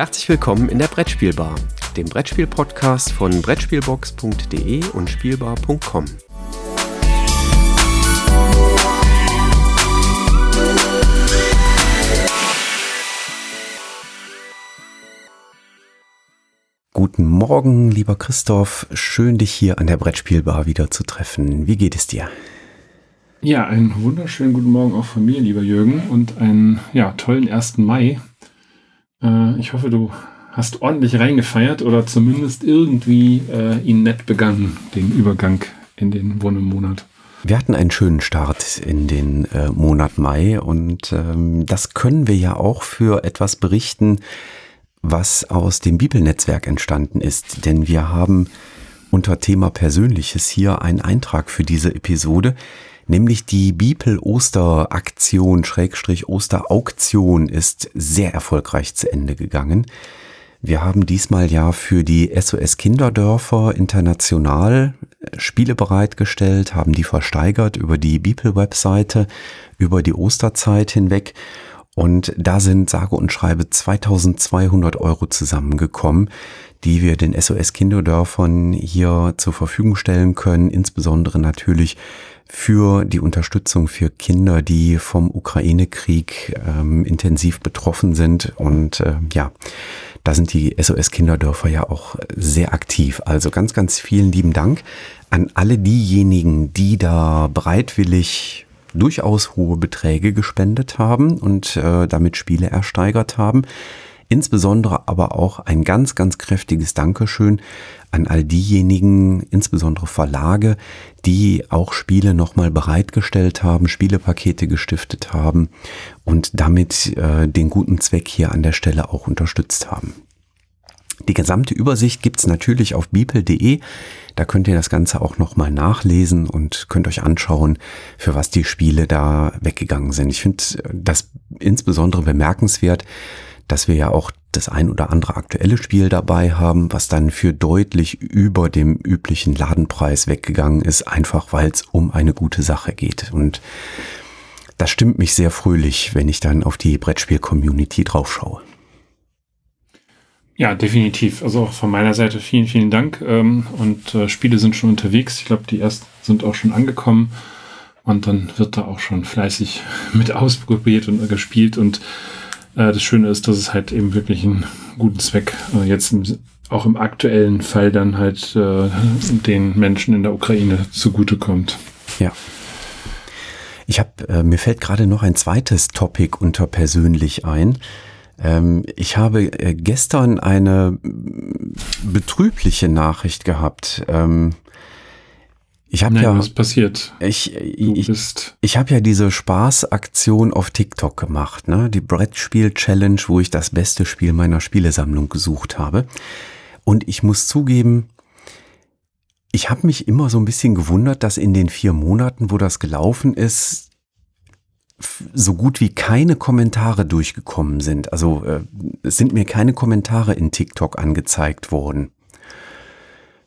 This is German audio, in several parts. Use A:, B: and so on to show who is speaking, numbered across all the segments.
A: Herzlich willkommen in der Brettspielbar, dem Brettspiel-Podcast von Brettspielbox.de und Spielbar.com. Guten Morgen, lieber Christoph. Schön, dich hier an der Brettspielbar wieder zu treffen. Wie geht es dir?
B: Ja, einen wunderschönen guten Morgen auch von mir, lieber Jürgen, und einen ja, tollen 1. Mai. Äh, ich hoffe, du hast ordentlich reingefeiert oder zumindest irgendwie äh, ihn nett begangen, den Übergang in den Wonnemonat.
A: Wir hatten einen schönen Start in den äh, Monat Mai und ähm, das können wir ja auch für etwas berichten, was aus dem Bibelnetzwerk entstanden ist. Denn wir haben unter Thema Persönliches hier einen Eintrag für diese Episode, nämlich die Bibel-Osteraktion, Schrägstrich Osterauktion ist sehr erfolgreich zu Ende gegangen. Wir haben diesmal ja für die SOS Kinderdörfer international Spiele bereitgestellt, haben die versteigert über die Bibel-Webseite, über die Osterzeit hinweg. Und da sind sage und schreibe 2200 Euro zusammengekommen, die wir den SOS Kinderdörfern hier zur Verfügung stellen können, insbesondere natürlich für die Unterstützung für Kinder, die vom Ukraine-Krieg ähm, intensiv betroffen sind. Und äh, ja, da sind die SOS Kinderdörfer ja auch sehr aktiv. Also ganz, ganz vielen lieben Dank an alle diejenigen, die da bereitwillig durchaus hohe Beträge gespendet haben und äh, damit Spiele ersteigert haben. Insbesondere aber auch ein ganz, ganz kräftiges Dankeschön an all diejenigen, insbesondere Verlage, die auch Spiele nochmal bereitgestellt haben, Spielepakete gestiftet haben und damit äh, den guten Zweck hier an der Stelle auch unterstützt haben. Die gesamte Übersicht gibt's natürlich auf bipel.de. Da könnt ihr das Ganze auch nochmal nachlesen und könnt euch anschauen, für was die Spiele da weggegangen sind. Ich finde das insbesondere bemerkenswert, dass wir ja auch das ein oder andere aktuelle Spiel dabei haben, was dann für deutlich über dem üblichen Ladenpreis weggegangen ist, einfach weil es um eine gute Sache geht. Und das stimmt mich sehr fröhlich, wenn ich dann auf die Brettspiel-Community draufschaue.
B: Ja, definitiv. Also auch von meiner Seite vielen, vielen Dank. Ähm, und äh, Spiele sind schon unterwegs. Ich glaube, die ersten sind auch schon angekommen. Und dann wird da auch schon fleißig mit ausprobiert und gespielt. Und äh, das Schöne ist, dass es halt eben wirklich einen guten Zweck äh, jetzt im, auch im aktuellen Fall dann halt äh, den Menschen in der Ukraine zugutekommt.
A: Ja. Ich habe, äh, mir fällt gerade noch ein zweites Topic unter persönlich ein. Ähm, ich habe äh, gestern eine betrübliche Nachricht gehabt. Ähm, ich habe ja
B: was passiert.
A: Ich ich, ich habe ja diese Spaßaktion auf TikTok gemacht, ne? Die Brettspiel Challenge, wo ich das beste Spiel meiner Spielesammlung gesucht habe. Und ich muss zugeben, ich habe mich immer so ein bisschen gewundert, dass in den vier Monaten, wo das gelaufen ist, so gut wie keine Kommentare durchgekommen sind. Also äh, es sind mir keine Kommentare in TikTok angezeigt worden.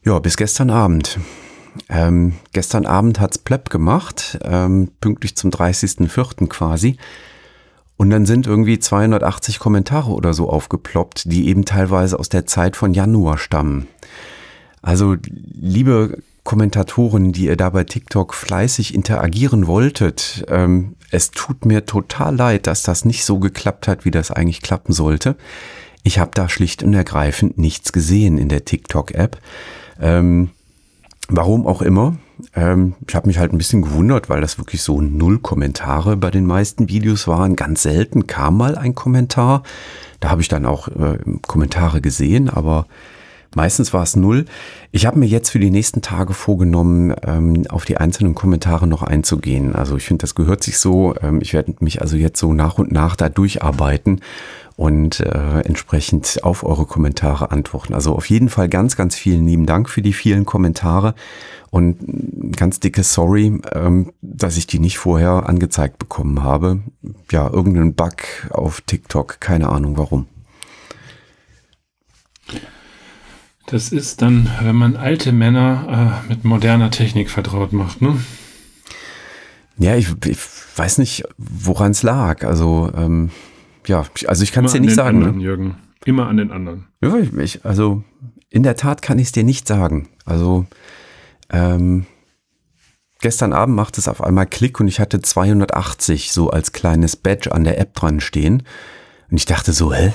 A: Ja, bis gestern Abend. Ähm, gestern Abend hat's Plepp gemacht, ähm, pünktlich zum 30.04. quasi. Und dann sind irgendwie 280 Kommentare oder so aufgeploppt, die eben teilweise aus der Zeit von Januar stammen. Also, liebe Kommentatoren, die ihr da bei TikTok fleißig interagieren wolltet, ähm, es tut mir total leid, dass das nicht so geklappt hat, wie das eigentlich klappen sollte. Ich habe da schlicht und ergreifend nichts gesehen in der TikTok-App. Ähm, Warum auch immer. Ähm, ich habe mich halt ein bisschen gewundert, weil das wirklich so null Kommentare bei den meisten Videos waren. Ganz selten kam mal ein Kommentar. Da habe ich dann auch äh, Kommentare gesehen, aber meistens war es null. Ich habe mir jetzt für die nächsten Tage vorgenommen, ähm, auf die einzelnen Kommentare noch einzugehen. Also ich finde, das gehört sich so. Ähm, ich werde mich also jetzt so nach und nach da durcharbeiten und äh, entsprechend auf eure Kommentare antworten. Also auf jeden Fall ganz, ganz vielen lieben Dank für die vielen Kommentare und ganz dicke Sorry, ähm, dass ich die nicht vorher angezeigt bekommen habe. Ja, irgendein Bug auf TikTok, keine Ahnung warum.
B: Das ist dann, wenn man alte Männer äh, mit moderner Technik vertraut macht, ne?
A: Ja, ich, ich weiß nicht, woran es lag. Also ähm, ja, also ich kann es dir nicht sagen.
B: Anderen, ne? Jürgen. immer an den anderen.
A: Ja, ich, also in der Tat kann ich es dir nicht sagen. Also ähm, gestern Abend macht es auf einmal Klick und ich hatte 280 so als kleines Badge an der App dran stehen. Und ich dachte so, hä?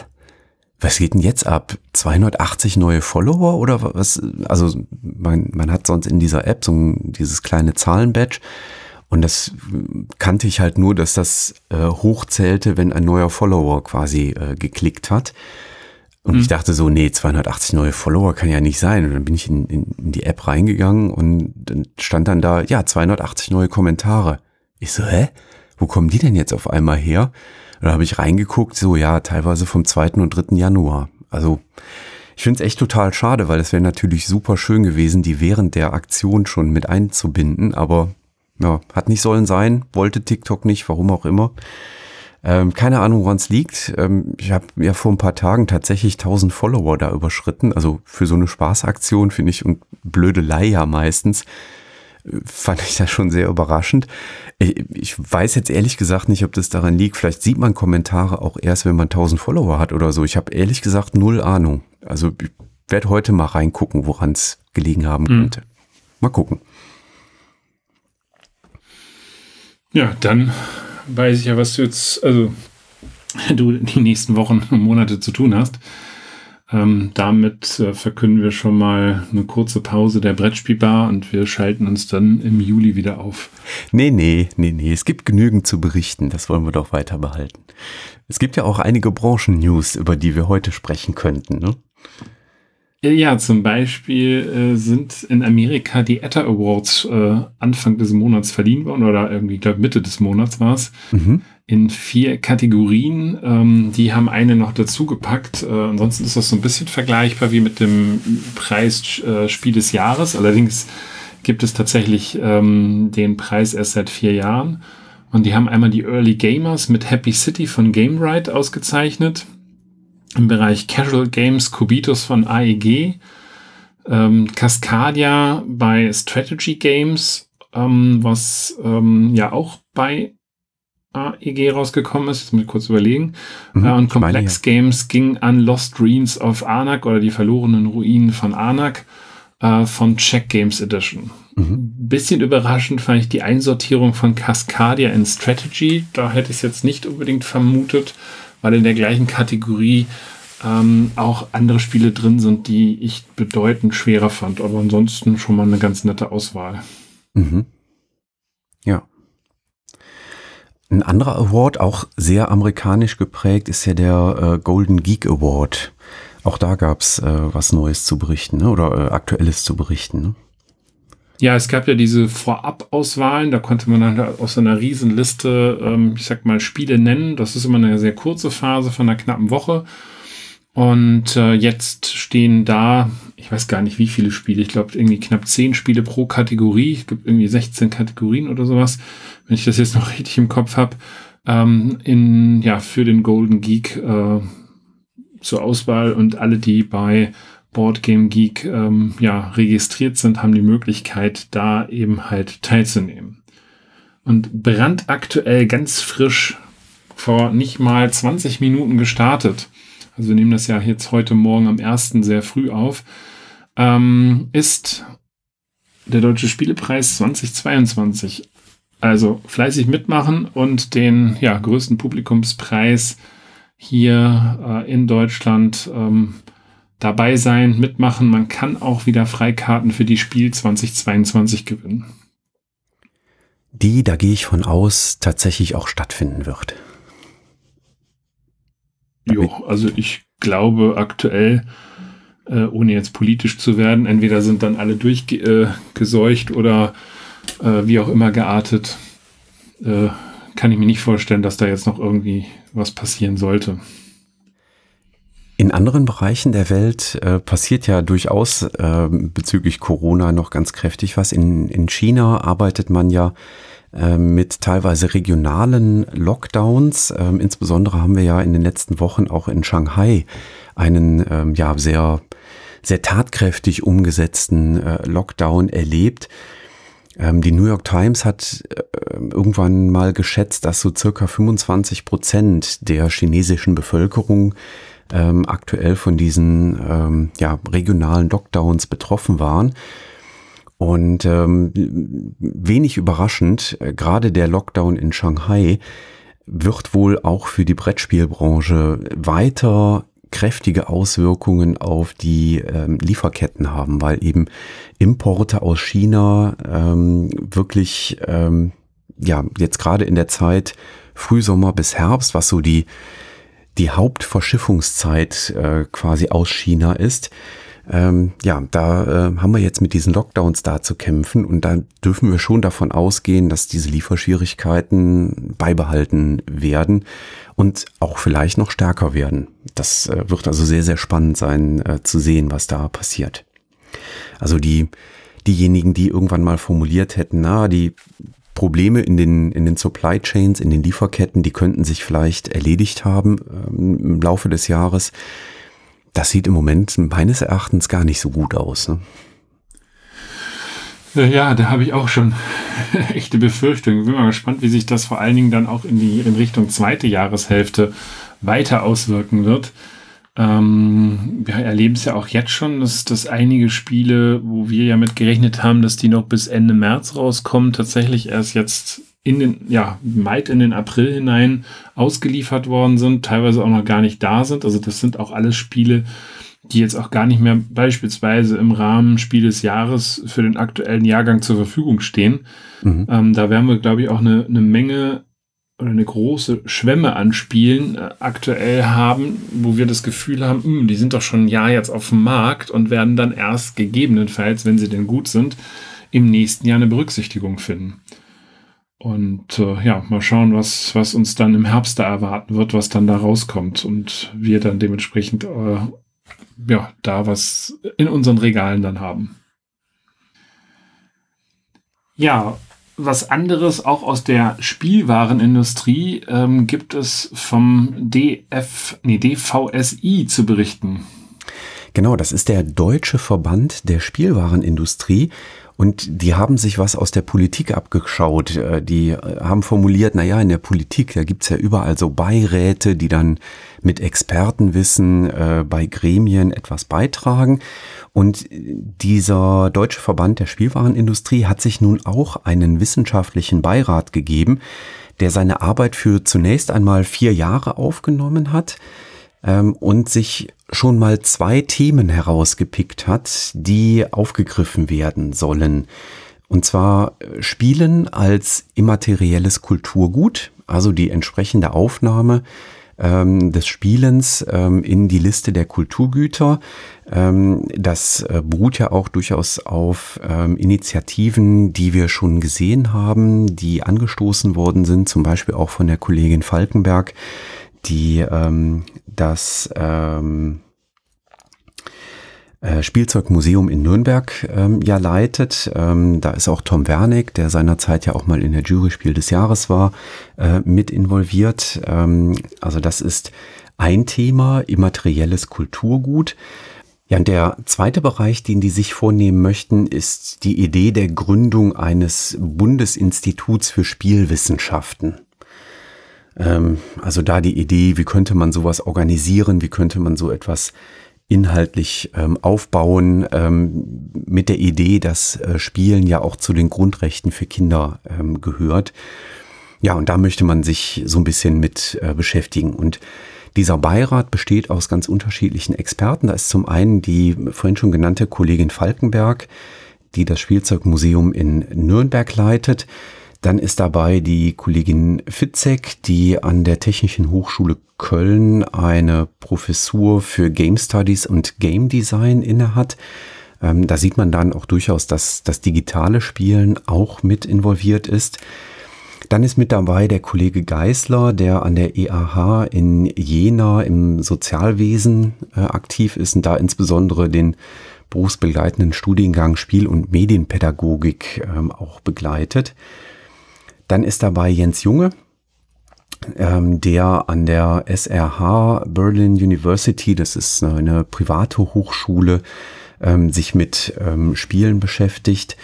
A: Was geht denn jetzt ab? 280 neue Follower oder was? Also man, man hat sonst in dieser App so ein, dieses kleine Zahlenbadge und das kannte ich halt nur, dass das äh, hochzählte, wenn ein neuer Follower quasi äh, geklickt hat. Und mhm. ich dachte so, nee, 280 neue Follower kann ja nicht sein. Und dann bin ich in, in, in die App reingegangen und dann stand dann da, ja, 280 neue Kommentare. Ich so, hä? Wo kommen die denn jetzt auf einmal her? Und da habe ich reingeguckt, so ja, teilweise vom 2. und 3. Januar. Also ich finde es echt total schade, weil es wäre natürlich super schön gewesen, die während der Aktion schon mit einzubinden, aber ja, hat nicht sollen sein, wollte TikTok nicht, warum auch immer. Ähm, keine Ahnung, woran es liegt. Ähm, ich habe ja vor ein paar Tagen tatsächlich 1000 Follower da überschritten. Also für so eine Spaßaktion finde ich und Blödelei ja meistens äh, fand ich das schon sehr überraschend. Ich, ich, weiß jetzt ehrlich gesagt nicht, ob das daran liegt. Vielleicht sieht man Kommentare auch erst, wenn man 1000 Follower hat oder so. Ich habe ehrlich gesagt null Ahnung. Also ich werde heute mal reingucken, woran es gelegen haben mhm. könnte. Mal gucken.
B: Ja, dann weiß ich ja, was du jetzt, also du die nächsten Wochen und Monate zu tun hast. Ähm, damit äh, verkünden wir schon mal eine kurze Pause der Brettspielbar und wir schalten uns dann im Juli wieder auf.
A: Nee, nee, nee, nee. Es gibt genügend zu berichten. Das wollen wir doch weiter behalten. Es gibt ja auch einige Branchen-News, über die wir heute sprechen könnten, ne?
B: Ja, zum Beispiel äh, sind in Amerika die ETA Awards äh, Anfang des Monats verliehen worden oder irgendwie, ich glaube Mitte des Monats war es. Mhm. In vier Kategorien. Ähm, die haben eine noch dazu gepackt. Äh, ansonsten ist das so ein bisschen vergleichbar wie mit dem Preis äh, Spiel des Jahres. Allerdings gibt es tatsächlich ähm, den Preis erst seit vier Jahren. Und die haben einmal die Early Gamers mit Happy City von GameRide ausgezeichnet im Bereich Casual Games Kubitus von AEG, ähm, Cascadia bei Strategy Games, ähm, was ähm, ja auch bei AEG rausgekommen ist, jetzt muss ich kurz überlegen. Mhm, äh, und Complex meine, ja. Games ging an Lost Ruins of Anak oder die verlorenen Ruinen von Anak äh, von Check Games Edition. Mhm. Bisschen überraschend fand ich die Einsortierung von Cascadia in Strategy. Da hätte ich es jetzt nicht unbedingt vermutet weil in der gleichen Kategorie ähm, auch andere Spiele drin sind, die ich bedeutend schwerer fand. Aber ansonsten schon mal eine ganz nette Auswahl. Mhm.
A: Ja. Ein anderer Award, auch sehr amerikanisch geprägt, ist ja der äh, Golden Geek Award. Auch da gab es äh, was Neues zu berichten ne? oder äh, Aktuelles zu berichten. Ne?
B: Ja, es gab ja diese Vorab-Auswahlen, da konnte man dann aus einer Riesenliste, ähm, ich sag mal, Spiele nennen. Das ist immer eine sehr kurze Phase von einer knappen Woche. Und äh, jetzt stehen da, ich weiß gar nicht wie viele Spiele, ich glaube irgendwie knapp zehn Spiele pro Kategorie. Es gibt irgendwie 16 Kategorien oder sowas, wenn ich das jetzt noch richtig im Kopf habe, ähm, in, ja, für den Golden Geek äh, zur Auswahl und alle, die bei Boardgame Geek ähm, ja, registriert sind, haben die Möglichkeit, da eben halt teilzunehmen. Und brandaktuell ganz frisch vor nicht mal 20 Minuten gestartet, also wir nehmen das ja jetzt heute Morgen am 1. sehr früh auf, ähm, ist der Deutsche Spielepreis 2022. Also fleißig mitmachen und den ja, größten Publikumspreis hier äh, in Deutschland ähm, dabei sein, mitmachen. Man kann auch wieder Freikarten für die Spiel 2022 gewinnen.
A: Die, da gehe ich von aus, tatsächlich auch stattfinden wird.
B: Jo, also ich glaube aktuell, äh, ohne jetzt politisch zu werden, entweder sind dann alle durchgeseucht äh, oder äh, wie auch immer geartet. Äh, kann ich mir nicht vorstellen, dass da jetzt noch irgendwie was passieren sollte.
A: In anderen Bereichen der Welt äh, passiert ja durchaus äh, bezüglich Corona noch ganz kräftig was. In, in China arbeitet man ja äh, mit teilweise regionalen Lockdowns. Ähm, insbesondere haben wir ja in den letzten Wochen auch in Shanghai einen ähm, ja sehr sehr tatkräftig umgesetzten äh, Lockdown erlebt. Ähm, die New York Times hat äh, irgendwann mal geschätzt, dass so circa 25 Prozent der chinesischen Bevölkerung ähm, aktuell von diesen ähm, ja, regionalen Lockdowns betroffen waren. Und ähm, wenig überraschend, äh, gerade der Lockdown in Shanghai wird wohl auch für die Brettspielbranche weiter kräftige Auswirkungen auf die ähm, Lieferketten haben, weil eben Importe aus China ähm, wirklich ähm, ja jetzt gerade in der Zeit Frühsommer bis Herbst, was so die die Hauptverschiffungszeit äh, quasi aus China ist, ähm, ja, da äh, haben wir jetzt mit diesen Lockdowns da zu kämpfen und da dürfen wir schon davon ausgehen, dass diese Lieferschwierigkeiten beibehalten werden und auch vielleicht noch stärker werden. Das äh, wird also sehr, sehr spannend sein äh, zu sehen, was da passiert. Also die, diejenigen, die irgendwann mal formuliert hätten, na, die Probleme in den, in den Supply Chains, in den Lieferketten, die könnten sich vielleicht erledigt haben ähm, im Laufe des Jahres das sieht im Moment meines Erachtens gar nicht so gut aus. Ne?
B: Ja, da habe ich auch schon echte Befürchtungen. Bin mal gespannt, wie sich das vor allen Dingen dann auch in die in Richtung zweite Jahreshälfte weiter auswirken wird. Ähm, wir erleben es ja auch jetzt schon, dass, dass einige Spiele, wo wir ja mit gerechnet haben, dass die noch bis Ende März rauskommen, tatsächlich erst jetzt in den, ja, weit in den April hinein ausgeliefert worden sind, teilweise auch noch gar nicht da sind. Also das sind auch alles Spiele, die jetzt auch gar nicht mehr beispielsweise im Rahmen Spiel des Jahres für den aktuellen Jahrgang zur Verfügung stehen. Mhm. Ähm, da werden wir, glaube ich, auch eine, eine Menge oder eine große Schwemme an Spielen äh, aktuell haben, wo wir das Gefühl haben, mh, hm, die sind doch schon ein Jahr jetzt auf dem Markt und werden dann erst gegebenenfalls, wenn sie denn gut sind, im nächsten Jahr eine Berücksichtigung finden. Und äh, ja, mal schauen, was, was uns dann im Herbst da erwarten wird, was dann da rauskommt und wir dann dementsprechend äh, ja, da was in unseren Regalen dann haben. Ja, was anderes auch aus der Spielwarenindustrie ähm, gibt es vom DF, nee, DVSI zu berichten.
A: Genau, das ist der Deutsche Verband der Spielwarenindustrie und die haben sich was aus der Politik abgeschaut. Äh, die äh, haben formuliert, na ja, in der Politik, da gibt's ja überall so Beiräte, die dann mit Expertenwissen äh, bei Gremien etwas beitragen. Und dieser Deutsche Verband der Spielwarenindustrie hat sich nun auch einen wissenschaftlichen Beirat gegeben, der seine Arbeit für zunächst einmal vier Jahre aufgenommen hat ähm, und sich schon mal zwei Themen herausgepickt hat, die aufgegriffen werden sollen. Und zwar äh, Spielen als immaterielles Kulturgut, also die entsprechende Aufnahme ähm, des Spielens ähm, in die Liste der Kulturgüter. Ähm, das äh, beruht ja auch durchaus auf ähm, Initiativen, die wir schon gesehen haben, die angestoßen worden sind, zum Beispiel auch von der Kollegin Falkenberg, die ähm, das ähm, äh, Spielzeugmuseum in Nürnberg ähm, ja leitet. Ähm, da ist auch Tom Wernick, der seinerzeit ja auch mal in der Jury Spiel des Jahres war, äh, mit involviert. Ähm, also das ist ein Thema, immaterielles Kulturgut. Ja, und der zweite Bereich, den die sich vornehmen möchten, ist die Idee der Gründung eines Bundesinstituts für Spielwissenschaften. Ähm, also da die Idee, wie könnte man sowas organisieren, wie könnte man so etwas inhaltlich ähm, aufbauen, ähm, mit der Idee, dass äh, Spielen ja auch zu den Grundrechten für Kinder ähm, gehört. Ja, und da möchte man sich so ein bisschen mit äh, beschäftigen. Und dieser Beirat besteht aus ganz unterschiedlichen Experten. Da ist zum einen die vorhin schon genannte Kollegin Falkenberg, die das Spielzeugmuseum in Nürnberg leitet. Dann ist dabei die Kollegin Fitzek, die an der Technischen Hochschule Köln eine Professur für Game Studies und Game Design innehat. Ähm, da sieht man dann auch durchaus, dass das digitale Spielen auch mit involviert ist. Dann ist mit dabei der Kollege Geisler, der an der EAH in Jena im Sozialwesen äh, aktiv ist und da insbesondere den berufsbegleitenden Studiengang Spiel- und Medienpädagogik ähm, auch begleitet. Dann ist dabei Jens Junge, ähm, der an der SRH Berlin University, das ist eine private Hochschule, ähm, sich mit ähm, Spielen beschäftigt.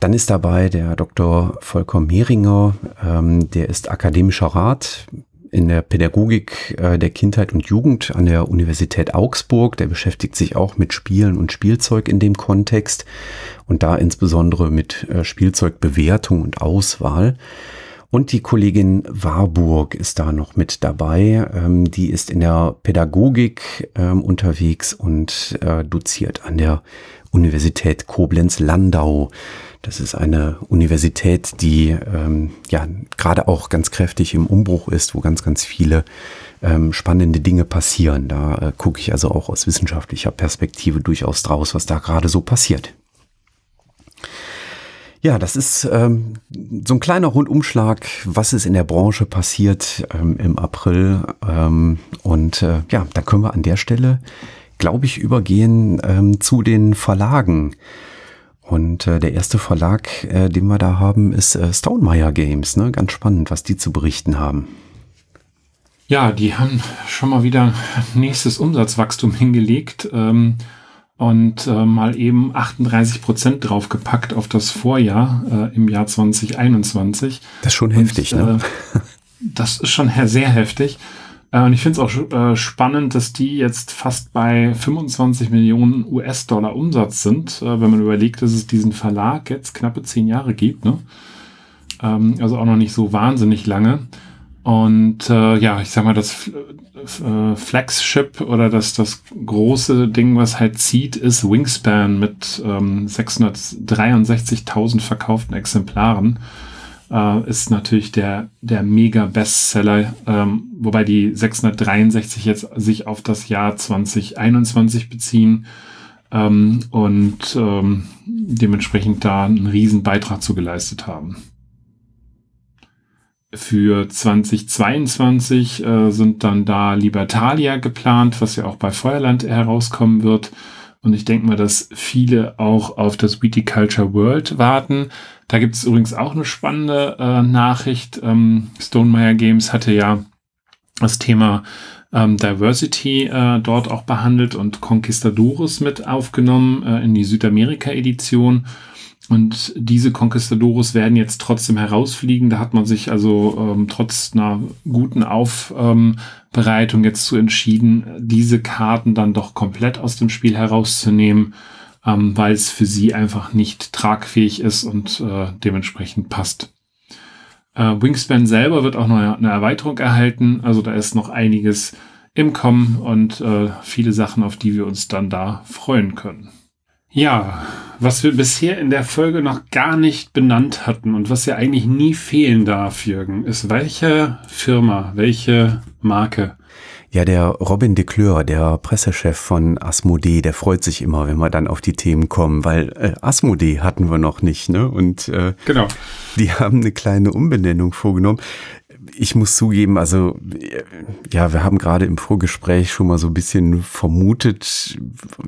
A: Dann ist dabei der Dr. Volker Mehringer, ähm, der ist akademischer Rat in der Pädagogik äh, der Kindheit und Jugend an der Universität Augsburg. Der beschäftigt sich auch mit Spielen und Spielzeug in dem Kontext und da insbesondere mit äh, Spielzeugbewertung und Auswahl. Und die Kollegin Warburg ist da noch mit dabei. Ähm, die ist in der Pädagogik ähm, unterwegs und äh, doziert an der Universität Koblenz-Landau. Das ist eine Universität, die ähm, ja gerade auch ganz kräftig im Umbruch ist, wo ganz, ganz viele ähm, spannende Dinge passieren. Da äh, gucke ich also auch aus wissenschaftlicher Perspektive durchaus draus, was da gerade so passiert. Ja, das ist ähm, so ein kleiner Rundumschlag, was ist in der Branche passiert ähm, im April. Ähm, und äh, ja, da können wir an der Stelle, glaube ich, übergehen ähm, zu den Verlagen. Und äh, der erste Verlag, äh, den wir da haben, ist äh, Stonemeyer Games. Ne? Ganz spannend, was die zu berichten haben.
B: Ja, die haben schon mal wieder nächstes Umsatzwachstum hingelegt ähm, und äh, mal eben 38 Prozent draufgepackt auf das Vorjahr äh, im Jahr 2021.
A: Das ist schon heftig, und, ne?
B: Äh, das ist schon sehr heftig. Äh, und ich finde es auch äh, spannend, dass die jetzt fast bei 25 Millionen US-Dollar Umsatz sind, äh, wenn man überlegt, dass es diesen Verlag jetzt knappe zehn Jahre gibt. Ne? Ähm, also auch noch nicht so wahnsinnig lange. Und äh, ja, ich sag mal, das Flagship oder das, das große Ding, was halt zieht, ist Wingspan mit ähm, 663.000 verkauften Exemplaren äh, ist natürlich der, der Mega-Bestseller, ähm, wobei die 663 jetzt sich auf das Jahr 2021 beziehen ähm, und ähm, dementsprechend da einen riesen Beitrag zu geleistet haben. Für 2022 äh, sind dann da Libertalia geplant, was ja auch bei Feuerland herauskommen wird. Und ich denke mal, dass viele auch auf das Viticulture World warten. Da gibt es übrigens auch eine spannende äh, Nachricht. Ähm, Stonemeyer Games hatte ja das Thema ähm, Diversity äh, dort auch behandelt und Conquistadores mit aufgenommen äh, in die Südamerika-Edition. Und diese Conquistadores werden jetzt trotzdem herausfliegen. Da hat man sich also ähm, trotz einer guten Aufbereitung jetzt zu entschieden, diese Karten dann doch komplett aus dem Spiel herauszunehmen, ähm, weil es für sie einfach nicht tragfähig ist und äh, dementsprechend passt. Äh, Wingspan selber wird auch noch eine Erweiterung erhalten. Also da ist noch einiges im Kommen und äh, viele Sachen, auf die wir uns dann da freuen können. Ja, was wir bisher in der Folge noch gar nicht benannt hatten und was ja eigentlich nie fehlen darf, Jürgen, ist welche Firma, welche Marke?
A: Ja, der Robin de Kleur, der Pressechef von Asmodee, der freut sich immer, wenn wir dann auf die Themen kommen, weil äh, Asmodee hatten wir noch nicht, ne? Und äh, genau. die haben eine kleine Umbenennung vorgenommen ich muss zugeben, also ja, wir haben gerade im Vorgespräch schon mal so ein bisschen vermutet,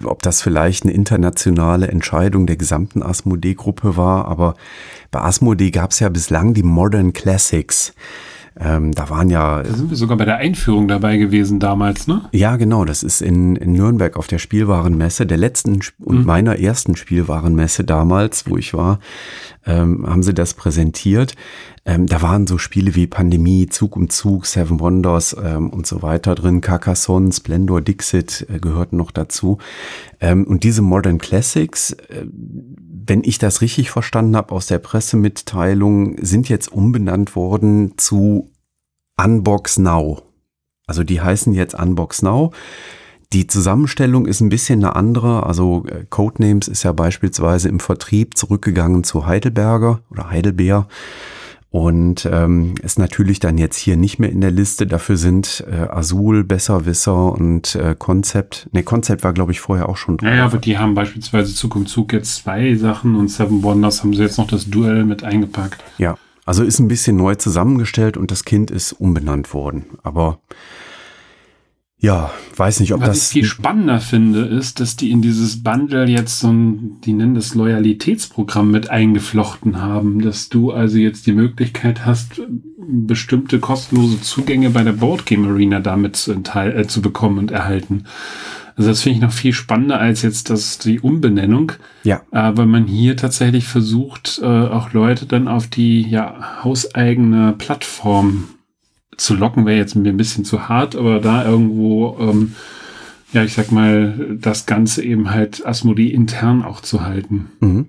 A: ob das vielleicht eine internationale Entscheidung der gesamten Asmodee-Gruppe war. Aber bei Asmodee gab es ja bislang die Modern Classics. Ähm, da waren ja.
B: Da sind wir sogar bei der Einführung dabei gewesen damals, ne?
A: Ja, genau. Das ist in, in Nürnberg auf der Spielwarenmesse, der letzten und mhm. meiner ersten Spielwarenmesse damals, wo ich war, ähm, haben sie das präsentiert. Ähm, da waren so Spiele wie Pandemie, Zug um Zug, Seven Wonders ähm, und so weiter drin. Carcassonne, Splendor, Dixit äh, gehörten noch dazu. Ähm, und diese Modern Classics, äh, wenn ich das richtig verstanden habe aus der Pressemitteilung, sind jetzt umbenannt worden zu Unbox Now. Also die heißen jetzt Unbox Now. Die Zusammenstellung ist ein bisschen eine andere. Also äh, Codenames ist ja beispielsweise im Vertrieb zurückgegangen zu Heidelberger oder Heidelbeer und ähm, ist natürlich dann jetzt hier nicht mehr in der Liste. Dafür sind äh, Azul, Besserwisser und äh, Concept. Ne, Concept war, glaube ich, vorher auch schon
B: drin. Ja, ja, aber die haben beispielsweise Zug um Zug jetzt zwei Sachen und Seven Wonders haben sie jetzt noch das Duell mit eingepackt.
A: Ja, also ist ein bisschen neu zusammengestellt und das Kind ist umbenannt worden. Aber ja, weiß nicht, ob
B: Was
A: das.
B: Was ich viel spannender finde, ist, dass die in dieses Bundle jetzt so ein, die nennen das Loyalitätsprogramm mit eingeflochten haben, dass du also jetzt die Möglichkeit hast, bestimmte kostenlose Zugänge bei der Boardgame Arena damit zu, äh, zu bekommen und erhalten. Also das finde ich noch viel spannender als jetzt das die Umbenennung.
A: Ja.
B: Äh, weil man hier tatsächlich versucht, äh, auch Leute dann auf die ja hauseigene Plattform zu locken wäre jetzt mir ein bisschen zu hart, aber da irgendwo, ähm, ja, ich sag mal, das Ganze eben halt Asmodee intern auch zu halten.
A: Mhm.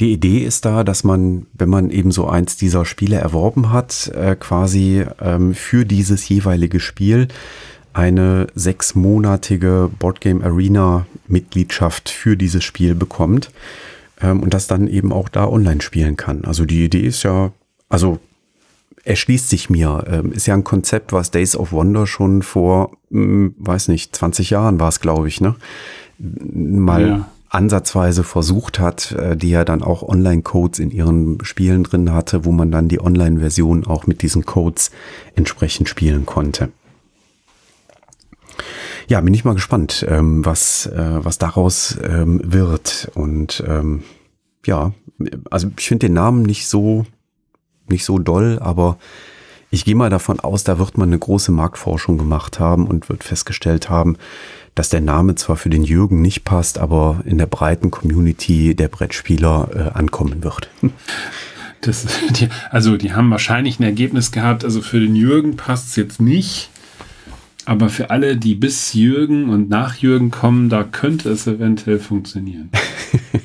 A: Die Idee ist da, dass man, wenn man eben so eins dieser Spiele erworben hat, äh, quasi ähm, für dieses jeweilige Spiel eine sechsmonatige Boardgame Arena Mitgliedschaft für dieses Spiel bekommt ähm, und das dann eben auch da online spielen kann. Also die Idee ist ja, also erschließt sich mir, ähm, ist ja ein Konzept, was Days of Wonder schon vor, mh, hm, weiß nicht, 20 Jahren war es, glaube ich, ne? Mal ja ansatzweise versucht hat, äh, die ja dann auch Online-Codes in ihren Spielen drin hatte, wo man dann die Online-Version auch mit diesen Codes entsprechend spielen konnte. Ja, bin ich mal gespannt, ähm, was, äh, was daraus ähm, wird. Und ähm, ja, also ich finde den Namen nicht so, nicht so doll, aber ich gehe mal davon aus, da wird man eine große Marktforschung gemacht haben und wird festgestellt haben, dass der Name zwar für den Jürgen nicht passt, aber in der breiten Community der Brettspieler äh, ankommen wird.
B: Das, die, also die haben wahrscheinlich ein Ergebnis gehabt, also für den Jürgen passt es jetzt nicht, aber für alle, die bis Jürgen und nach Jürgen kommen, da könnte es eventuell funktionieren.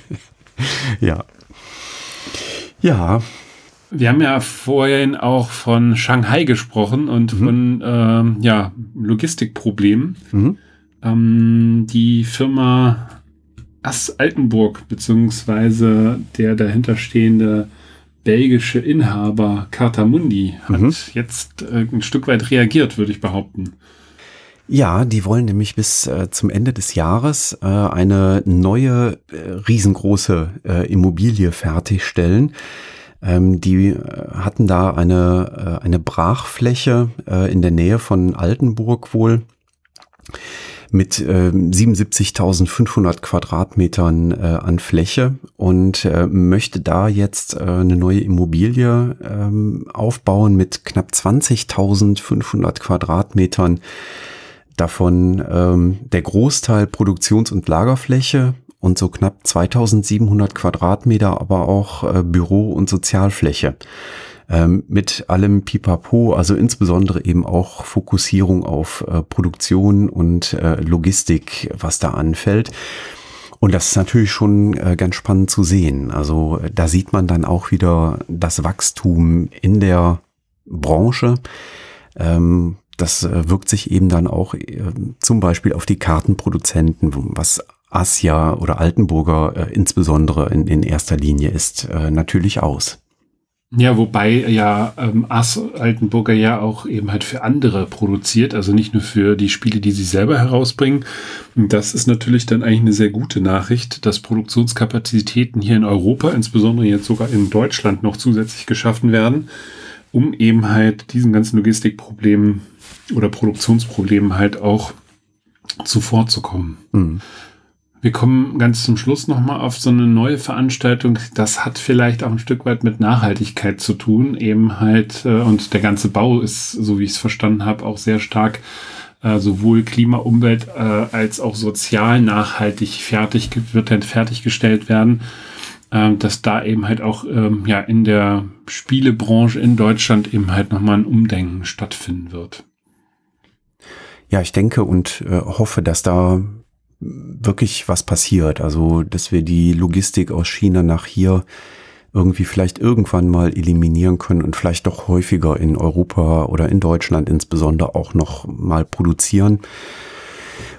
A: ja. Ja.
B: Wir haben ja vorhin auch von Shanghai gesprochen und mhm. von ähm, ja, Logistikproblemen. Mhm ähm, die Firma Ass Altenburg, beziehungsweise der dahinterstehende belgische Inhaber Cartamundi hat mhm. jetzt äh, ein Stück weit reagiert, würde ich behaupten.
A: Ja, die wollen nämlich bis äh, zum Ende des Jahres äh, eine neue äh, riesengroße äh, Immobilie fertigstellen. Ähm, die äh, hatten da eine, eine Brachfläche in der Nähe von Altenburg wohl mit äh, 77.500 Quadratmetern äh, an Fläche und äh, möchte da jetzt äh, eine neue Immobilie ähm, aufbauen mit knapp 20.500 Quadratmetern. Davon ähm, der Großteil Produktions- und Lagerfläche und so knapp 2700 Quadratmeter, aber auch äh, Büro- und Sozialfläche ähm, mit allem Pipapo, also insbesondere eben auch Fokussierung auf äh, Produktion und äh, Logistik, was da anfällt. Und das ist natürlich schon äh, ganz spannend zu sehen. Also da sieht man dann auch wieder das Wachstum in der Branche. Ähm, das äh, wirkt sich eben dann auch äh, zum Beispiel auf die Kartenproduzenten, was Asia oder Altenburger äh, insbesondere in, in erster Linie ist, äh, natürlich aus.
B: Ja, wobei ja ähm, Ass Altenburger ja auch eben halt für andere produziert, also nicht nur für die Spiele, die sie selber herausbringen. Und das ist natürlich dann eigentlich eine sehr gute Nachricht, dass Produktionskapazitäten hier in Europa, insbesondere jetzt sogar in Deutschland, noch zusätzlich geschaffen werden, um eben halt diesen ganzen Logistikproblemen oder Produktionsproblemen halt auch zuvorzukommen. Mhm. Wir kommen ganz zum Schluss nochmal auf so eine neue Veranstaltung. Das hat vielleicht auch ein Stück weit mit Nachhaltigkeit zu tun, eben halt, äh, und der ganze Bau ist, so wie ich es verstanden habe, auch sehr stark äh, sowohl Klima, Umwelt äh, als auch sozial nachhaltig fertig wird dann fertiggestellt werden, äh, dass da eben halt auch ähm, ja in der Spielebranche in Deutschland eben halt nochmal ein Umdenken stattfinden wird.
A: Ja, ich denke und äh, hoffe, dass da wirklich was passiert. Also, dass wir die Logistik aus China nach hier irgendwie vielleicht irgendwann mal eliminieren können und vielleicht doch häufiger in Europa oder in Deutschland insbesondere auch noch mal produzieren.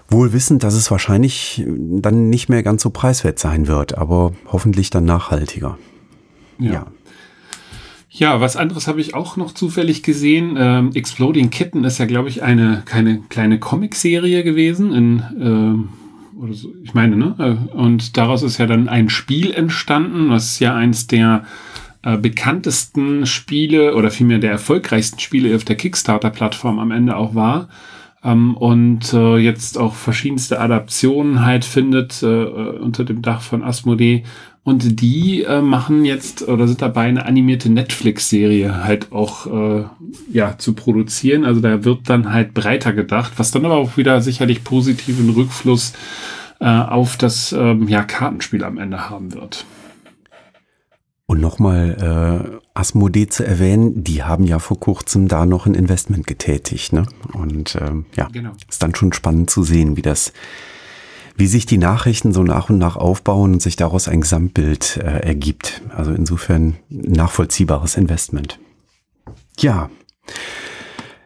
A: Wohl wissend, dass es wahrscheinlich dann nicht mehr ganz so preiswert sein wird, aber hoffentlich dann nachhaltiger.
B: Ja. ja. Ja, was anderes habe ich auch noch zufällig gesehen. Ähm, Exploding Kitten ist ja, glaube ich, eine keine kleine Comicserie gewesen in ähm, oder so, ich meine, ne? Und daraus ist ja dann ein Spiel entstanden, was ja eins der äh, bekanntesten Spiele oder vielmehr der erfolgreichsten Spiele auf der Kickstarter-Plattform am Ende auch war. Ähm, und äh, jetzt auch verschiedenste Adaptionen halt findet äh, unter dem Dach von Asmodee. Und die äh, machen jetzt oder sind dabei, eine animierte Netflix-Serie halt auch äh, ja, zu produzieren. Also da wird dann halt breiter gedacht, was dann aber auch wieder sicherlich positiven Rückfluss äh, auf das ähm, ja, Kartenspiel am Ende haben wird.
A: Und nochmal äh, Asmodee zu erwähnen, die haben ja vor kurzem da noch ein Investment getätigt. Ne? Und ähm, ja, genau. ist dann schon spannend zu sehen, wie das, wie sich die Nachrichten so nach und nach aufbauen und sich daraus ein Gesamtbild äh, ergibt. Also insofern nachvollziehbares Investment. Ja.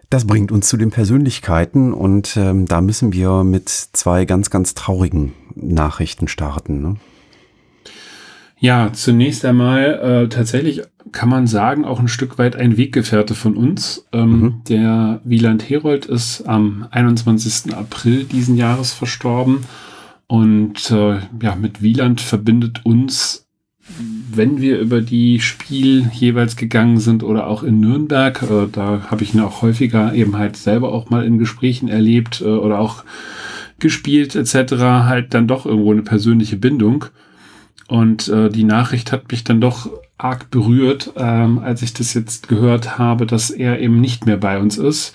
A: Das bringt uns zu den Persönlichkeiten und ähm, da müssen wir mit zwei ganz, ganz traurigen Nachrichten starten. Ne?
B: Ja, zunächst einmal äh, tatsächlich kann man sagen, auch ein Stück weit ein Weggefährte von uns. Ähm, mhm. Der Wieland Herold ist am 21. April diesen Jahres verstorben. Und äh, ja, mit Wieland verbindet uns, wenn wir über die Spiel jeweils gegangen sind oder auch in Nürnberg, äh, da habe ich ihn auch häufiger eben halt selber auch mal in Gesprächen erlebt äh, oder auch gespielt etc., halt dann doch irgendwo eine persönliche Bindung. Und äh, die Nachricht hat mich dann doch arg berührt, ähm, als ich das jetzt gehört habe, dass er eben nicht mehr bei uns ist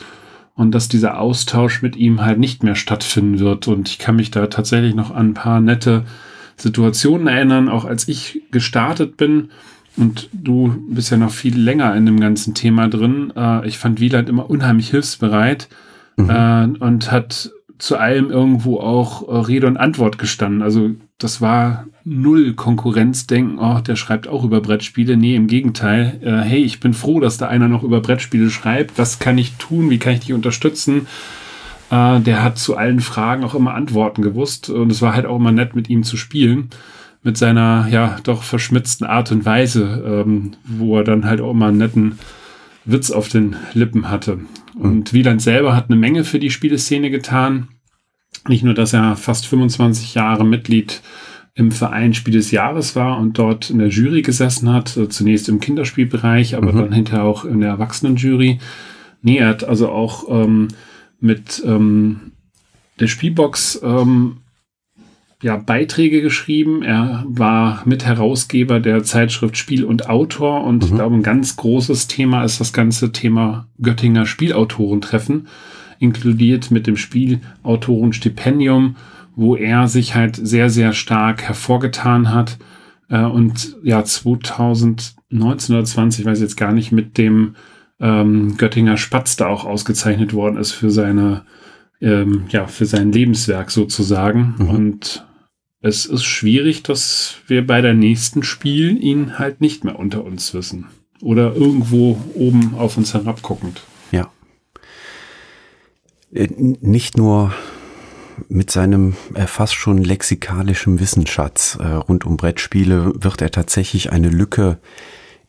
B: und dass dieser Austausch mit ihm halt nicht mehr stattfinden wird. Und ich kann mich da tatsächlich noch an ein paar nette Situationen erinnern, auch als ich gestartet bin. Und du bist ja noch viel länger in dem ganzen Thema drin. Äh, ich fand Wieland immer unheimlich hilfsbereit mhm. äh, und hat zu allem irgendwo auch äh, Rede und Antwort gestanden. Also das war null Konkurrenzdenken, oh, der schreibt auch über Brettspiele. Nee, im Gegenteil. Äh, hey, ich bin froh, dass da einer noch über Brettspiele schreibt. Was kann ich tun? Wie kann ich dich unterstützen? Äh, der hat zu allen Fragen auch immer Antworten gewusst. Und es war halt auch immer nett, mit ihm zu spielen. Mit seiner, ja, doch verschmitzten Art und Weise, ähm, wo er dann halt auch immer einen netten Witz auf den Lippen hatte. Und Wieland selber hat eine Menge für die Spieleszene getan. Nicht nur, dass er fast 25 Jahre Mitglied im Verein Spiel des Jahres war und dort in der Jury gesessen hat, zunächst im Kinderspielbereich, aber mhm. dann hinterher auch in der Erwachsenenjury. Nee, er hat also auch ähm, mit ähm, der Spielbox ähm, ja, Beiträge geschrieben. Er war Mitherausgeber der Zeitschrift Spiel und Autor und mhm. ich glaube, ein ganz großes Thema ist das ganze Thema Göttinger Spielautorentreffen, inkludiert mit dem Spielautorenstipendium wo er sich halt sehr, sehr stark hervorgetan hat. Äh, und ja, 2019 oder 20, weiß ich jetzt gar nicht, mit dem ähm, Göttinger Spatz da auch ausgezeichnet worden ist für seine, ähm, ja, für sein Lebenswerk sozusagen. Mhm. Und es ist schwierig, dass wir bei der nächsten Spiel ihn halt nicht mehr unter uns wissen. Oder irgendwo oben auf uns herabguckend.
A: Äh, nicht nur mit seinem äh, fast schon lexikalischen Wissensschatz äh, rund um Brettspiele wird er tatsächlich eine Lücke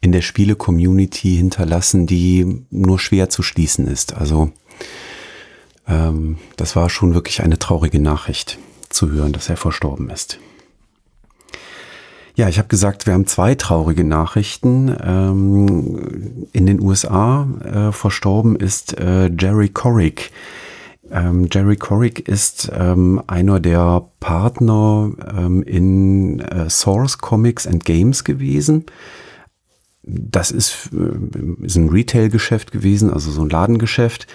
A: in der Spiele-Community hinterlassen, die nur schwer zu schließen ist. Also ähm, das war schon wirklich eine traurige Nachricht zu hören, dass er verstorben ist. Ja, ich habe gesagt, wir haben zwei traurige Nachrichten. Ähm, in den USA äh, verstorben ist äh, Jerry Corrick, ähm, Jerry Corrick ist ähm, einer der Partner ähm, in äh, Source Comics and Games gewesen. Das ist, äh, ist ein Retail-Geschäft gewesen, also so ein Ladengeschäft.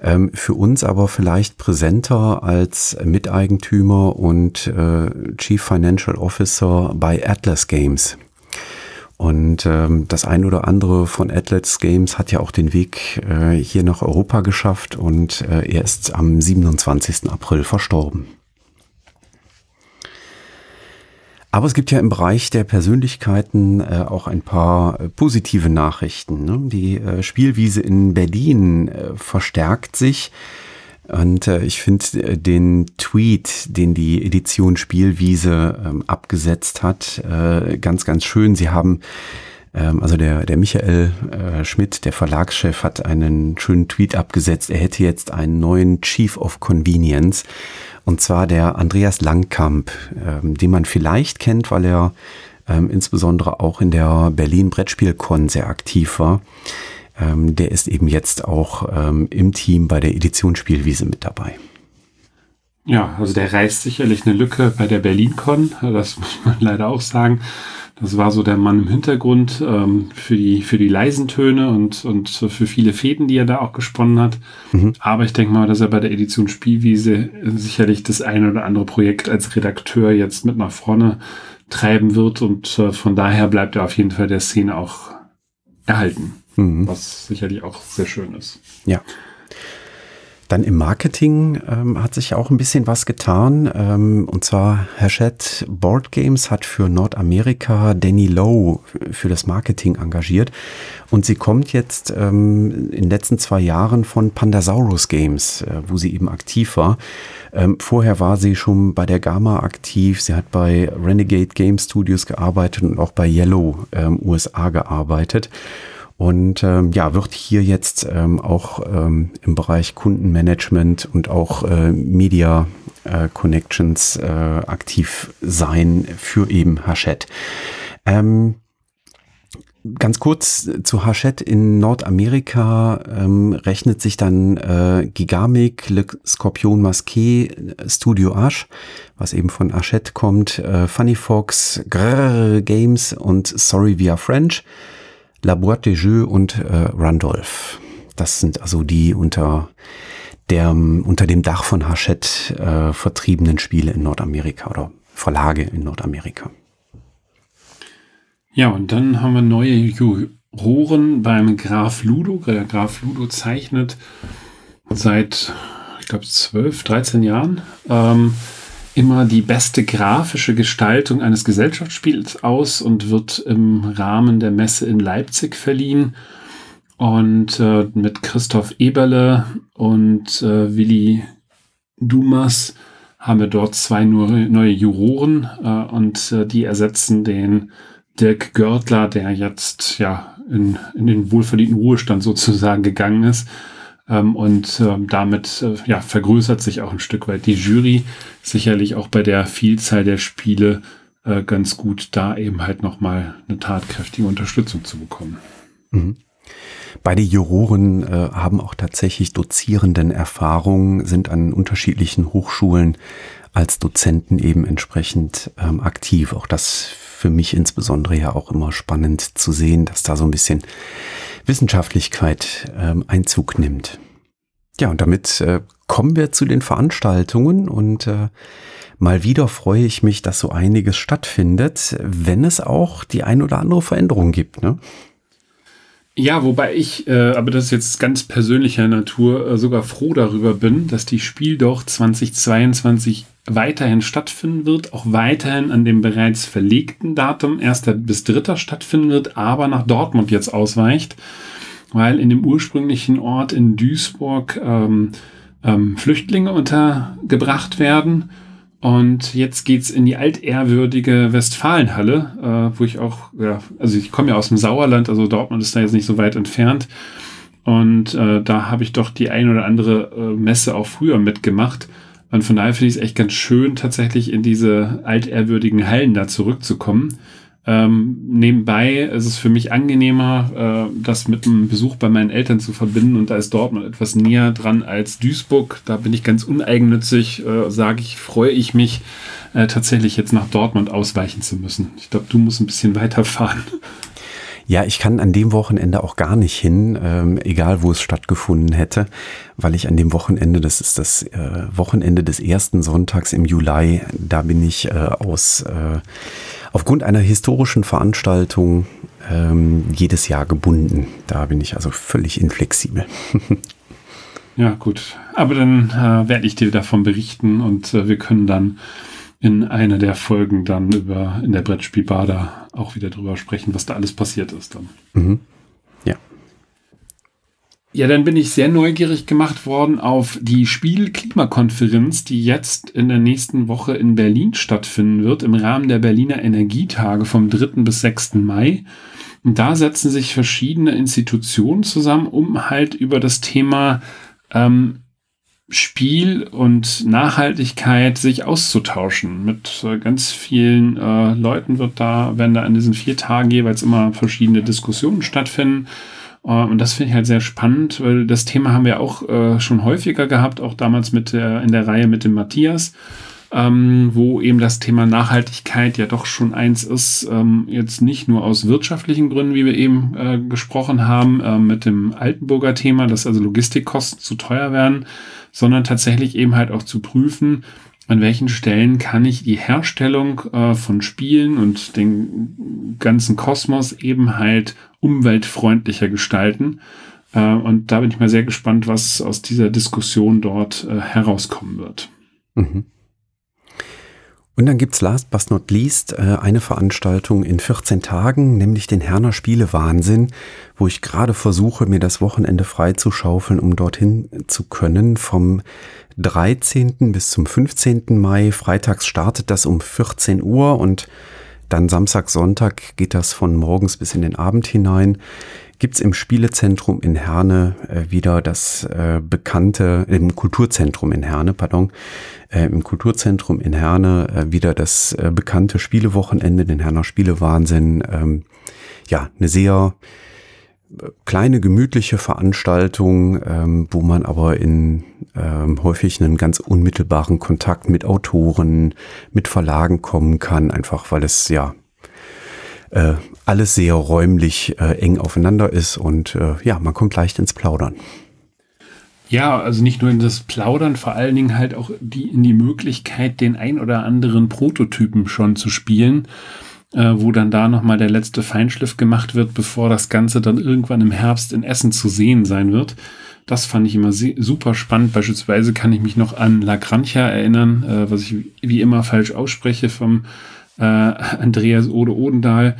A: Ähm, für uns aber vielleicht präsenter als Miteigentümer und äh, Chief Financial Officer bei Atlas Games. Und ähm, das ein oder andere von Atlas Games hat ja auch den Weg äh, hier nach Europa geschafft und äh, er ist am 27. April verstorben. Aber es gibt ja im Bereich der Persönlichkeiten äh, auch ein paar äh, positive Nachrichten. Ne? Die äh, Spielwiese in Berlin äh, verstärkt sich. Und äh, ich finde äh, den Tweet, den die Edition Spielwiese ähm, abgesetzt hat, äh, ganz, ganz schön. Sie haben, ähm, also der, der Michael äh, Schmidt, der Verlagschef, hat einen schönen Tweet abgesetzt. Er hätte jetzt einen neuen Chief of Convenience. Und zwar der Andreas Langkamp, ähm, den man vielleicht kennt, weil er ähm, insbesondere auch in der Berlin Brettspielkon sehr aktiv war. Ähm, der ist eben jetzt auch ähm, im Team bei der Edition Spielwiese mit dabei.
B: Ja, also der reißt sicherlich eine Lücke bei der BerlinCon, das muss man leider auch sagen. Das war so der Mann im Hintergrund ähm, für, die, für die leisen Töne und, und für viele Fäden, die er da auch gesponnen hat. Mhm. Aber ich denke mal, dass er bei der Edition Spielwiese sicherlich das eine oder andere Projekt als Redakteur jetzt mit nach vorne treiben wird und äh, von daher bleibt er auf jeden Fall der Szene auch erhalten, mhm. was sicherlich auch sehr schön ist.
A: Ja. Dann im Marketing ähm, hat sich auch ein bisschen was getan. Ähm, und zwar Hachette Board Games hat für Nordamerika Danny Lowe für das Marketing engagiert. Und sie kommt jetzt ähm, in den letzten zwei Jahren von Pandasaurus Games, äh, wo sie eben aktiv war. Ähm, vorher war sie schon bei der Gamma aktiv. Sie hat bei Renegade Game Studios gearbeitet und auch bei Yellow ähm, USA gearbeitet und ähm, ja, wird hier jetzt ähm, auch ähm, im Bereich Kundenmanagement und auch äh, Media äh, Connections äh, aktiv sein für eben Hachette. Ähm, ganz kurz zu Hachette in Nordamerika ähm, rechnet sich dann äh, Gigamic, Le Scorpion Masqué, Studio Ash, was eben von Hachette kommt, äh, Funny Fox, Grrr Games und Sorry Are French. La Boîte des Jeux und äh, Randolph. Das sind also die unter der unter dem Dach von Hachette äh, vertriebenen Spiele in Nordamerika oder Verlage in Nordamerika.
B: Ja, und dann haben wir neue Juroren beim Graf Ludo. Der Graf Ludo zeichnet seit, ich glaube, 12, 13 Jahren ähm, immer die beste grafische Gestaltung eines Gesellschaftsspiels aus und wird im Rahmen der Messe in Leipzig verliehen. Und äh, mit Christoph Eberle und äh, Willi Dumas haben wir dort zwei neue Juroren äh, und äh, die ersetzen den Dirk Görtler, der jetzt ja in, in den wohlverdienten Ruhestand sozusagen gegangen ist. Ähm, und ähm, damit äh, ja, vergrößert sich auch ein Stück weit die Jury. Sicherlich auch bei der Vielzahl der Spiele äh, ganz gut, da eben halt nochmal eine tatkräftige Unterstützung zu bekommen.
A: Mhm. Beide Juroren äh, haben auch tatsächlich Dozierenden Erfahrung, sind an unterschiedlichen Hochschulen als Dozenten eben entsprechend ähm, aktiv. Auch das für mich insbesondere ja auch immer spannend zu sehen, dass da so ein bisschen Wissenschaftlichkeit ähm, Einzug nimmt. Ja, und damit äh, kommen wir zu den Veranstaltungen und äh, mal wieder freue ich mich, dass so einiges stattfindet, wenn es auch die ein oder andere Veränderung gibt. Ne?
B: Ja, wobei ich, äh, aber das ist jetzt ganz persönlicher Natur, äh, sogar froh darüber bin, dass die Spiel doch 2022 weiterhin stattfinden wird, auch weiterhin an dem bereits verlegten Datum 1. bis 3. stattfinden wird, aber nach Dortmund jetzt ausweicht, weil in dem ursprünglichen Ort in Duisburg ähm, ähm, Flüchtlinge untergebracht werden und jetzt geht's in die altehrwürdige Westfalenhalle, äh, wo ich auch, ja, also ich komme ja aus dem Sauerland, also Dortmund ist da jetzt nicht so weit entfernt. Und äh, da habe ich doch die ein oder andere äh, Messe auch früher mitgemacht. Und von daher finde ich es echt ganz schön, tatsächlich in diese altehrwürdigen Hallen da zurückzukommen. Ähm, nebenbei ist es für mich angenehmer, äh, das mit einem Besuch bei meinen Eltern zu verbinden und da ist Dortmund etwas näher dran als Duisburg. Da bin ich ganz uneigennützig, äh, sage ich, freue ich mich äh, tatsächlich jetzt nach Dortmund ausweichen zu müssen. Ich glaube, du musst ein bisschen weiterfahren.
A: Ja, ich kann an dem Wochenende auch gar nicht hin, ähm, egal wo es stattgefunden hätte, weil ich an dem Wochenende, das ist das äh, Wochenende des ersten Sonntags im Juli, da bin ich äh, aus äh, aufgrund einer historischen Veranstaltung ähm, jedes Jahr gebunden. Da bin ich also völlig inflexibel.
B: ja, gut. Aber dann äh, werde ich dir davon berichten und äh, wir können dann in einer der Folgen dann über in der Brettspielbar da auch wieder drüber sprechen, was da alles passiert ist dann. Mhm.
A: Ja.
B: Dann bin ich sehr neugierig gemacht worden auf die Spielklimakonferenz, die jetzt in der nächsten Woche in Berlin stattfinden wird, im Rahmen der Berliner Energietage vom 3. bis 6. Mai. Und da setzen sich verschiedene Institutionen zusammen, um halt über das Thema ähm, Spiel und Nachhaltigkeit sich auszutauschen. Mit äh, ganz vielen äh, Leuten wird da, werden da an diesen vier Tagen jeweils immer verschiedene Diskussionen stattfinden. Äh, und das finde ich halt sehr spannend, weil das Thema haben wir auch äh, schon häufiger gehabt, auch damals mit der, in der Reihe mit dem Matthias. Ähm, wo eben das Thema Nachhaltigkeit ja doch schon eins ist, ähm, jetzt nicht nur aus wirtschaftlichen Gründen, wie wir eben äh, gesprochen haben, äh, mit dem Altenburger Thema, dass also Logistikkosten zu teuer werden, sondern tatsächlich eben halt auch zu prüfen, an welchen Stellen kann ich die Herstellung äh, von Spielen und den ganzen Kosmos eben halt umweltfreundlicher gestalten. Äh, und da bin ich mal sehr gespannt, was aus dieser Diskussion dort äh, herauskommen wird. Mhm.
A: Und dann gibt's last but not least äh, eine Veranstaltung in 14 Tagen, nämlich den Herner Spiele Wahnsinn, wo ich gerade versuche, mir das Wochenende freizuschaufeln, um dorthin zu können. Vom 13. bis zum 15. Mai. Freitags startet das um 14 Uhr und dann Samstag, Sonntag geht das von morgens bis in den Abend hinein. Gibt's im Spielezentrum in Herne äh, wieder das äh, bekannte, im Kulturzentrum in Herne, pardon, äh, im Kulturzentrum in Herne äh, wieder das äh, bekannte Spielewochenende, den Herner Spielewahnsinn. Ähm, ja, eine sehr kleine gemütliche Veranstaltung, ähm, wo man aber in ähm, häufig einen ganz unmittelbaren Kontakt mit Autoren, mit Verlagen kommen kann, einfach weil es ja äh, alles sehr räumlich äh, eng aufeinander ist und äh, ja, man kommt leicht ins Plaudern.
B: Ja, also nicht nur in das Plaudern, vor allen Dingen halt auch die, in die Möglichkeit, den ein oder anderen Prototypen schon zu spielen äh, wo dann da nochmal der letzte Feinschliff gemacht wird, bevor das Ganze dann irgendwann im Herbst in Essen zu sehen sein wird. Das fand ich immer super spannend. Beispielsweise kann ich mich noch an La Grancha erinnern, äh, was ich wie immer falsch ausspreche vom äh, Andreas Ode Odendahl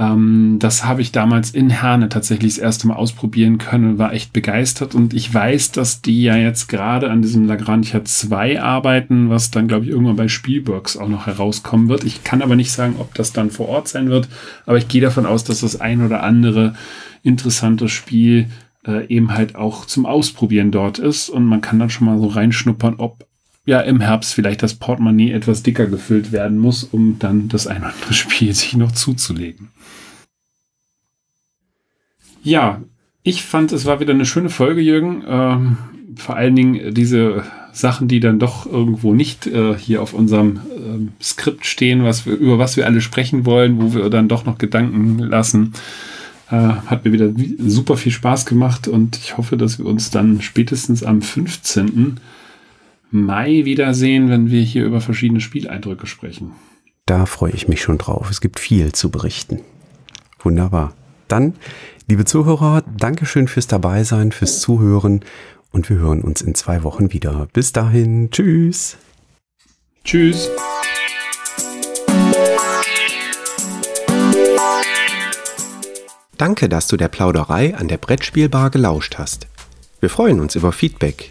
B: ähm, das habe ich damals in Herne tatsächlich das erste Mal ausprobieren können war echt begeistert. Und ich weiß, dass die ja jetzt gerade an diesem Lagrangia 2 arbeiten, was dann, glaube ich, irgendwann bei Spielworks auch noch herauskommen wird. Ich kann aber nicht sagen, ob das dann vor Ort sein wird, aber ich gehe davon aus, dass das ein oder andere interessante Spiel äh, eben halt auch zum Ausprobieren dort ist. Und man kann dann schon mal so reinschnuppern, ob ja im Herbst vielleicht das Portemonnaie etwas dicker gefüllt werden muss, um dann das ein oder andere Spiel sich noch zuzulegen. Ja, ich fand, es war wieder eine schöne Folge, Jürgen. Ähm, vor allen Dingen diese Sachen, die dann doch irgendwo nicht äh, hier auf unserem ähm, Skript stehen, was wir, über was wir alle sprechen wollen, wo wir dann doch noch Gedanken lassen. Äh, hat mir wieder super viel Spaß gemacht und ich hoffe, dass wir uns dann spätestens am 15. Mai wiedersehen, wenn wir hier über verschiedene Spieleindrücke sprechen.
A: Da freue ich mich schon drauf. Es gibt viel zu berichten. Wunderbar. Dann Liebe Zuhörer, Dankeschön fürs Dabeisein, fürs Zuhören und wir hören uns in zwei Wochen wieder. Bis dahin, tschüss.
B: Tschüss.
A: Danke, dass du der Plauderei an der Brettspielbar gelauscht hast. Wir freuen uns über Feedback,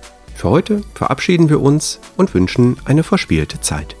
A: Für heute verabschieden wir uns und wünschen eine verspielte Zeit.